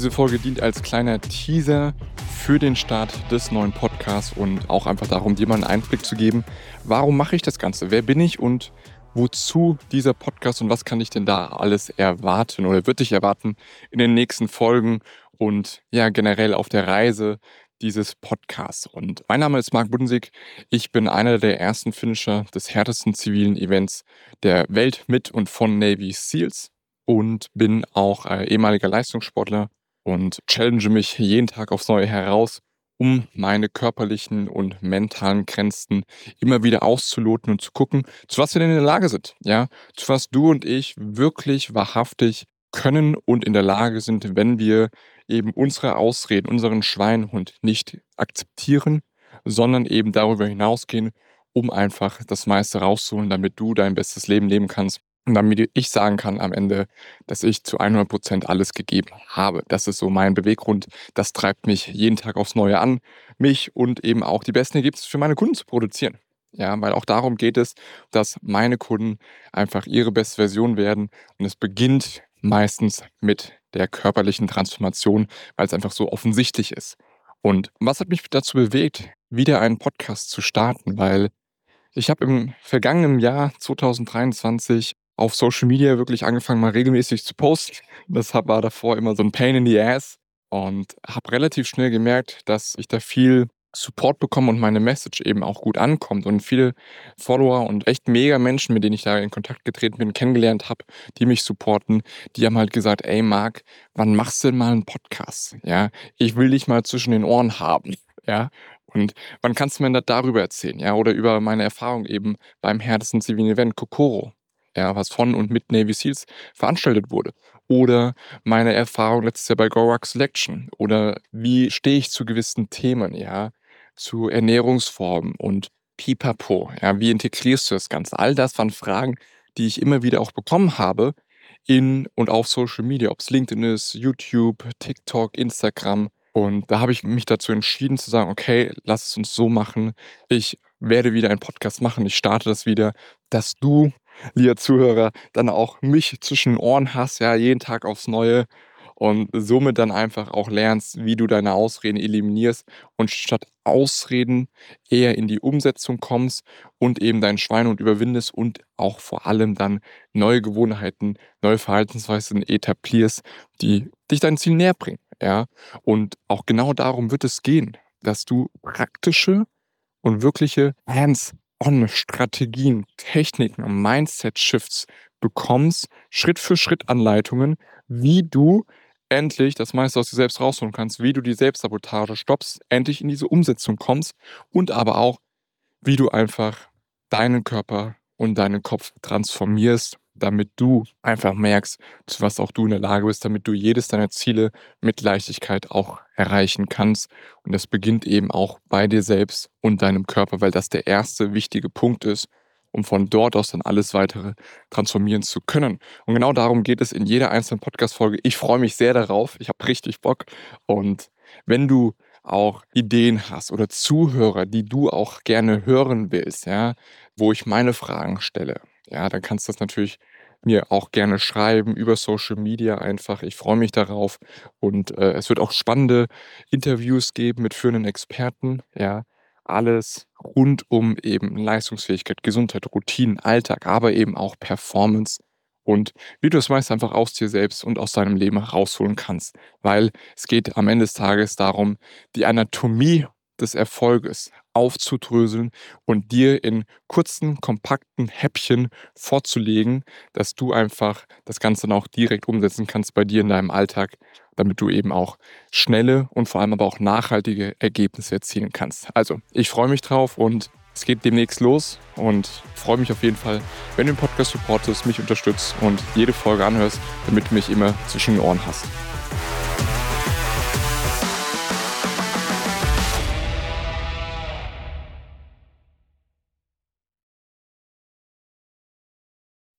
Diese Folge dient als kleiner Teaser für den Start des neuen Podcasts und auch einfach darum, dir mal einen Einblick zu geben, warum mache ich das Ganze, wer bin ich und wozu dieser Podcast und was kann ich denn da alles erwarten oder wird dich erwarten in den nächsten Folgen und ja generell auf der Reise dieses Podcasts. Und mein Name ist Marc Budensig. Ich bin einer der ersten Finisher des härtesten zivilen Events der Welt mit und von Navy SEALs und bin auch äh, ehemaliger Leistungssportler und challenge mich jeden Tag aufs Neue heraus, um meine körperlichen und mentalen Grenzen immer wieder auszuloten und zu gucken, zu was wir denn in der Lage sind. Ja, zu was du und ich wirklich wahrhaftig können und in der Lage sind, wenn wir eben unsere Ausreden, unseren Schweinhund nicht akzeptieren, sondern eben darüber hinausgehen, um einfach das meiste rauszuholen, damit du dein bestes Leben leben kannst und damit ich sagen kann am Ende, dass ich zu 100 Prozent alles gegeben habe. Das ist so mein Beweggrund. Das treibt mich jeden Tag aufs Neue an, mich und eben auch die besten Ergebnisse für meine Kunden zu produzieren. Ja, weil auch darum geht es, dass meine Kunden einfach ihre beste Version werden. Und es beginnt meistens mit der körperlichen Transformation, weil es einfach so offensichtlich ist. Und was hat mich dazu bewegt, wieder einen Podcast zu starten? Weil ich habe im vergangenen Jahr 2023 auf Social Media wirklich angefangen, mal regelmäßig zu posten. Das war davor immer so ein Pain in the Ass und habe relativ schnell gemerkt, dass ich da viel Support bekomme und meine Message eben auch gut ankommt und viele Follower und echt mega Menschen, mit denen ich da in Kontakt getreten bin, kennengelernt habe, die mich supporten, die haben halt gesagt, ey Marc, wann machst du denn mal einen Podcast? Ja, ich will dich mal zwischen den Ohren haben. Ja, und wann kannst du mir darüber erzählen? Ja, oder über meine Erfahrung eben beim härtesten zivilen Event Kokoro ja, was von und mit Navy SEALs veranstaltet wurde. Oder meine Erfahrung letztes Jahr bei Gorak Selection. Oder wie stehe ich zu gewissen Themen, ja, zu Ernährungsformen und Pipapo, ja, wie integrierst du das Ganze? All das waren Fragen, die ich immer wieder auch bekommen habe in und auf Social Media, ob es LinkedIn ist, YouTube, TikTok, Instagram. Und da habe ich mich dazu entschieden zu sagen, okay, lass es uns so machen. Ich werde wieder einen Podcast machen. Ich starte das wieder, dass du lieber Zuhörer, dann auch mich zwischen Ohren hast, ja, jeden Tag aufs Neue und somit dann einfach auch lernst, wie du deine Ausreden eliminierst und statt Ausreden eher in die Umsetzung kommst und eben deinen Schweinehund überwindest und auch vor allem dann neue Gewohnheiten, neue Verhaltensweisen etablierst, die dich dein Ziel näher bringen, ja. Und auch genau darum wird es gehen, dass du praktische und wirkliche Hands On-Strategien, Techniken, Mindset-Shifts bekommst, Schritt für Schritt Anleitungen, wie du endlich das meiste aus dir selbst rausholen kannst, wie du die Selbstsabotage stoppst, endlich in diese Umsetzung kommst und aber auch, wie du einfach deinen Körper und deinen Kopf transformierst damit du einfach merkst, zu was auch du in der Lage bist, damit du jedes deiner Ziele mit Leichtigkeit auch erreichen kannst. Und das beginnt eben auch bei dir selbst und deinem Körper, weil das der erste wichtige Punkt ist, um von dort aus dann alles weitere transformieren zu können. Und genau darum geht es in jeder einzelnen Podcast-Folge. Ich freue mich sehr darauf. Ich habe richtig Bock. Und wenn du auch Ideen hast oder Zuhörer, die du auch gerne hören willst, ja, wo ich meine Fragen stelle, ja, dann kannst du das natürlich mir auch gerne schreiben über Social Media einfach. Ich freue mich darauf und äh, es wird auch spannende Interviews geben mit führenden Experten. Ja, alles rund um eben Leistungsfähigkeit, Gesundheit, Routinen, Alltag, aber eben auch Performance und wie du es meist einfach aus dir selbst und aus deinem Leben herausholen kannst. Weil es geht am Ende des Tages darum, die Anatomie des Erfolges aufzudröseln und dir in kurzen, kompakten Häppchen vorzulegen, dass du einfach das Ganze dann auch direkt umsetzen kannst bei dir in deinem Alltag, damit du eben auch schnelle und vor allem aber auch nachhaltige Ergebnisse erzielen kannst. Also, ich freue mich drauf und es geht demnächst los und freue mich auf jeden Fall, wenn du den Podcast supportest, mich unterstützt und jede Folge anhörst, damit du mich immer zwischen den Ohren hast.